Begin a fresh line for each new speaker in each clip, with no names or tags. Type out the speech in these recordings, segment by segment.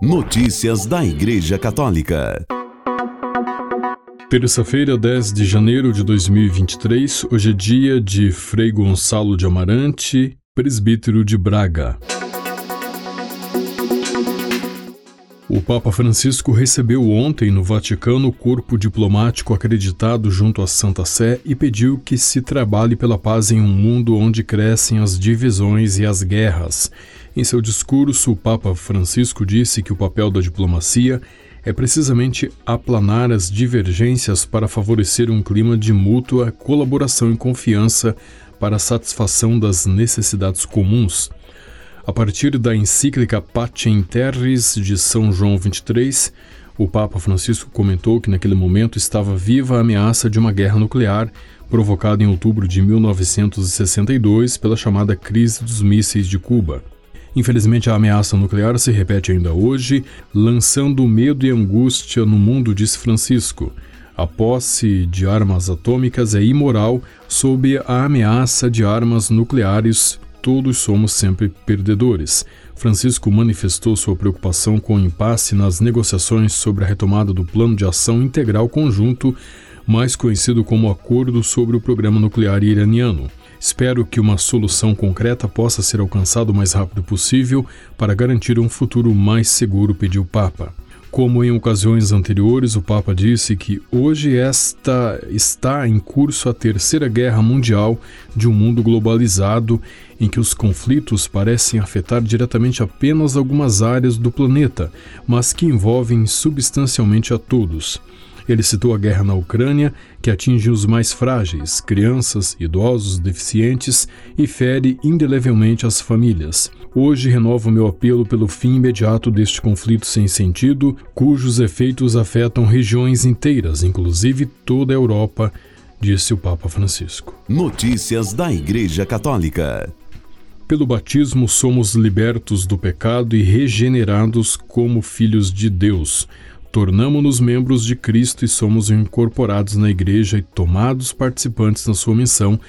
Notícias da Igreja Católica.
Terça-feira, 10 de janeiro de 2023, hoje é dia de Frei Gonçalo de Amarante, presbítero de Braga. O Papa Francisco recebeu ontem no Vaticano o corpo diplomático acreditado junto à Santa Sé e pediu que se trabalhe pela paz em um mundo onde crescem as divisões e as guerras. Em seu discurso, o Papa Francisco disse que o papel da diplomacia é precisamente aplanar as divergências para favorecer um clima de mútua colaboração e confiança para a satisfação das necessidades comuns. A partir da encíclica Pacem Terris de São João 23, o Papa Francisco comentou que naquele momento estava viva a ameaça de uma guerra nuclear provocada em outubro de 1962 pela chamada crise dos mísseis de Cuba. Infelizmente, a ameaça nuclear se repete ainda hoje, lançando medo e angústia no mundo, disse Francisco. A posse de armas atômicas é imoral sob a ameaça de armas nucleares todos somos sempre perdedores. Francisco manifestou sua preocupação com o impasse nas negociações sobre a retomada do Plano de Ação Integral Conjunto, mais conhecido como Acordo sobre o Programa Nuclear Iraniano. Espero que uma solução concreta possa ser alcançada o mais rápido possível para garantir um futuro mais seguro, pediu o Papa. Como em ocasiões anteriores, o Papa disse que hoje esta está em curso a terceira guerra mundial de um mundo globalizado em que os conflitos parecem afetar diretamente apenas algumas áreas do planeta, mas que envolvem substancialmente a todos. Ele citou a guerra na Ucrânia, que atinge os mais frágeis, crianças, idosos, deficientes e fere indelevelmente as famílias. Hoje renovo meu apelo pelo fim imediato deste conflito sem sentido, cujos efeitos afetam regiões inteiras, inclusive toda a Europa, disse o Papa Francisco.
Notícias da Igreja Católica.
Pelo batismo somos libertos do pecado e regenerados como filhos de Deus. Tornamo-nos membros de Cristo e somos incorporados na Igreja e tomados participantes na sua missão,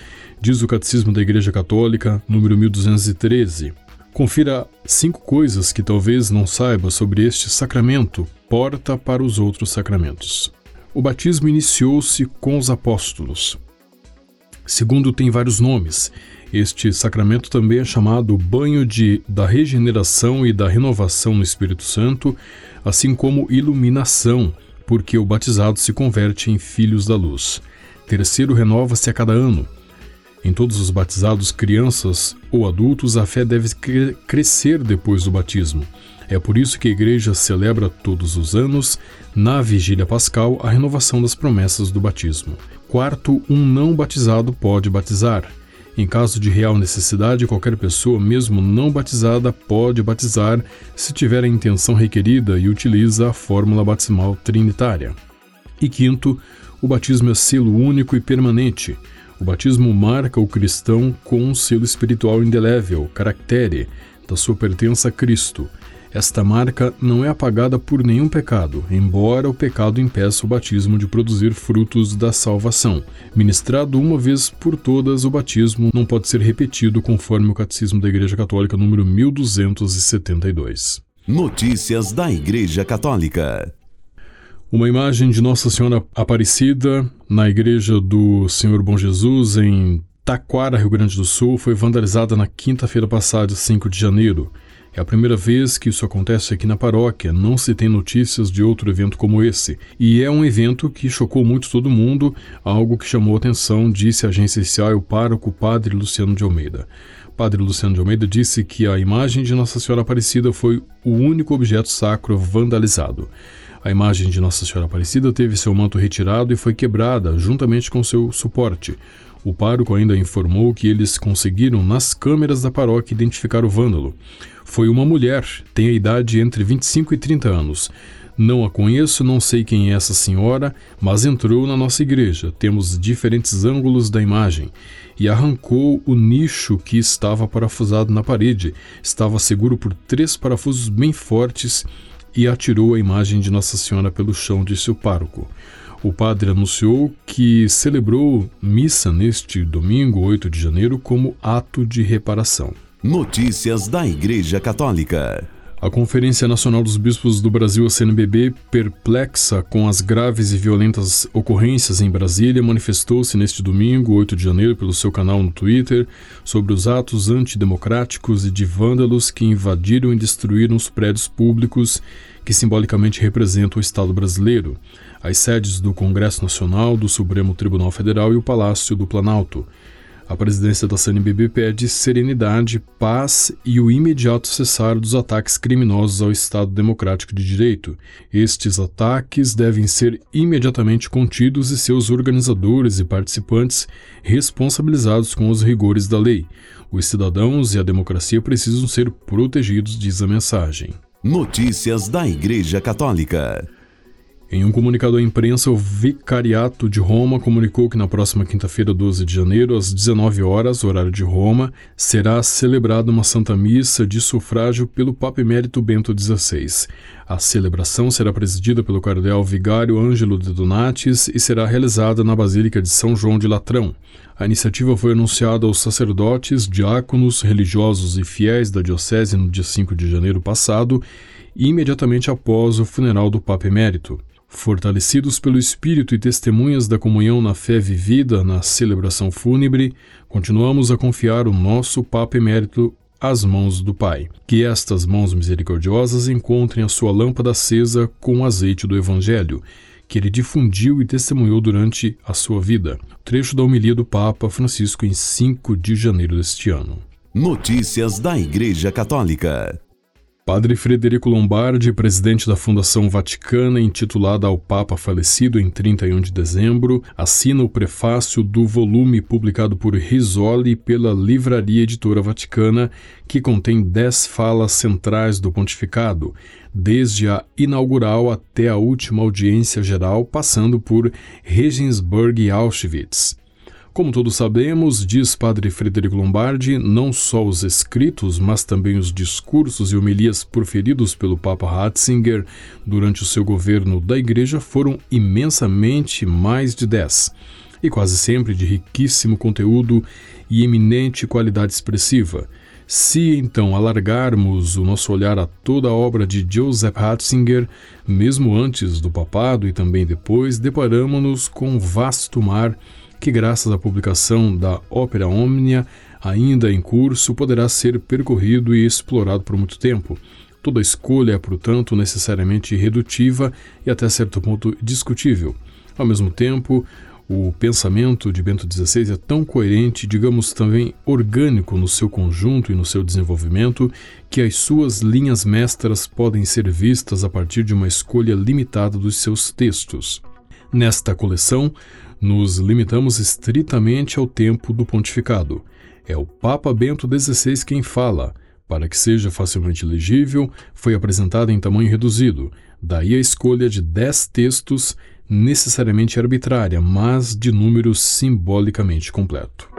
diz o Catecismo da Igreja Católica, número 1213. Confira cinco coisas que talvez não saiba sobre este sacramento, porta para os outros sacramentos. O batismo iniciou-se com os apóstolos. Segundo, tem vários nomes. Este sacramento também é chamado banho de, da regeneração e da renovação no Espírito Santo, assim como iluminação, porque o batizado se converte em filhos da luz. Terceiro, renova-se a cada ano. Em todos os batizados, crianças ou adultos, a fé deve crescer depois do batismo. É por isso que a Igreja celebra todos os anos, na Vigília Pascal, a renovação das promessas do batismo. Quarto, um não batizado pode batizar. Em caso de real necessidade, qualquer pessoa, mesmo não batizada, pode batizar se tiver a intenção requerida e utiliza a fórmula batismal trinitária. E quinto, o batismo é selo único e permanente. O batismo marca o cristão com um selo espiritual indelével, caractere, da sua pertença a Cristo. Esta marca não é apagada por nenhum pecado, embora o pecado impeça o batismo de produzir frutos da salvação. Ministrado uma vez por todas, o batismo não pode ser repetido conforme o Catecismo da Igreja Católica número 1272.
Notícias da Igreja Católica.
Uma imagem de Nossa Senhora Aparecida na Igreja do Senhor Bom Jesus, em Taquara, Rio Grande do Sul, foi vandalizada na quinta-feira passada, 5 de janeiro. É a primeira vez que isso acontece aqui na paróquia, não se tem notícias de outro evento como esse. E é um evento que chocou muito todo mundo, algo que chamou atenção, disse a agência oficial o pároco Padre Luciano de Almeida. Padre Luciano de Almeida disse que a imagem de Nossa Senhora Aparecida foi o único objeto sacro vandalizado. A imagem de Nossa Senhora Aparecida teve seu manto retirado e foi quebrada juntamente com seu suporte. O pároco ainda informou que eles conseguiram, nas câmeras da paróquia, identificar o vândalo. Foi uma mulher, tem a idade entre 25 e 30 anos. Não a conheço, não sei quem é essa senhora, mas entrou na nossa igreja. Temos diferentes ângulos da imagem. E arrancou o nicho que estava parafusado na parede. Estava seguro por três parafusos bem fortes e atirou a imagem de Nossa Senhora pelo chão, disse o pároco. O padre anunciou que celebrou missa neste domingo, 8 de janeiro, como ato de reparação.
Notícias da Igreja Católica.
A Conferência Nacional dos Bispos do Brasil, a CNBB, perplexa com as graves e violentas ocorrências em Brasília, manifestou-se neste domingo, 8 de janeiro, pelo seu canal no Twitter, sobre os atos antidemocráticos e de vândalos que invadiram e destruíram os prédios públicos que simbolicamente representam o Estado brasileiro, as sedes do Congresso Nacional, do Supremo Tribunal Federal e o Palácio do Planalto. A presidência da CNBB pede serenidade, paz e o imediato cessar dos ataques criminosos ao Estado Democrático de Direito. Estes ataques devem ser imediatamente contidos e seus organizadores e participantes responsabilizados com os rigores da lei. Os cidadãos e a democracia precisam ser protegidos, diz a mensagem.
Notícias da Igreja Católica.
Em um comunicado à imprensa, o Vicariato de Roma comunicou que na próxima quinta-feira, 12 de janeiro, às 19 horas, horário de Roma, será celebrada uma Santa Missa de sufrágio pelo Papa Emérito Bento XVI. A celebração será presidida pelo cardeal vigário Ângelo de Donatis e será realizada na Basílica de São João de Latrão. A iniciativa foi anunciada aos sacerdotes, diáconos, religiosos e fiéis da Diocese no dia 5 de janeiro passado, imediatamente após o funeral do Papa Emérito. Fortalecidos pelo Espírito e testemunhas da comunhão na fé vivida na celebração fúnebre, continuamos a confiar o nosso Papa Emérito às mãos do Pai. Que estas mãos misericordiosas encontrem a sua lâmpada acesa com o azeite do Evangelho, que ele difundiu e testemunhou durante a sua vida. Trecho da homilia do Papa Francisco em 5 de janeiro deste ano.
Notícias da Igreja Católica.
Padre Frederico Lombardi, presidente da Fundação Vaticana, intitulada ao Papa falecido em 31 de dezembro, assina o prefácio do volume publicado por Risoli pela Livraria Editora Vaticana, que contém dez falas centrais do pontificado, desde a inaugural até a última audiência geral, passando por Regensburg e Auschwitz. Como todos sabemos, diz Padre Frederico Lombardi, não só os escritos, mas também os discursos e homilias proferidos pelo Papa Ratzinger durante o seu governo da Igreja foram imensamente mais de dez, e quase sempre de riquíssimo conteúdo e eminente qualidade expressiva. Se então alargarmos o nosso olhar a toda a obra de Joseph Ratzinger, mesmo antes do papado e também depois, deparamos-nos com um vasto mar que, graças à publicação da Ópera Omnia, ainda em curso, poderá ser percorrido e explorado por muito tempo. Toda escolha é, portanto, necessariamente redutiva e até certo ponto discutível. Ao mesmo tempo, o pensamento de Bento XVI é tão coerente, digamos também orgânico no seu conjunto e no seu desenvolvimento, que as suas linhas mestras podem ser vistas a partir de uma escolha limitada dos seus textos. Nesta coleção, nos limitamos estritamente ao tempo do pontificado. É o Papa Bento XVI quem fala. Para que seja facilmente legível, foi apresentada em tamanho reduzido, daí a escolha de dez textos, necessariamente arbitrária, mas de número simbolicamente completo.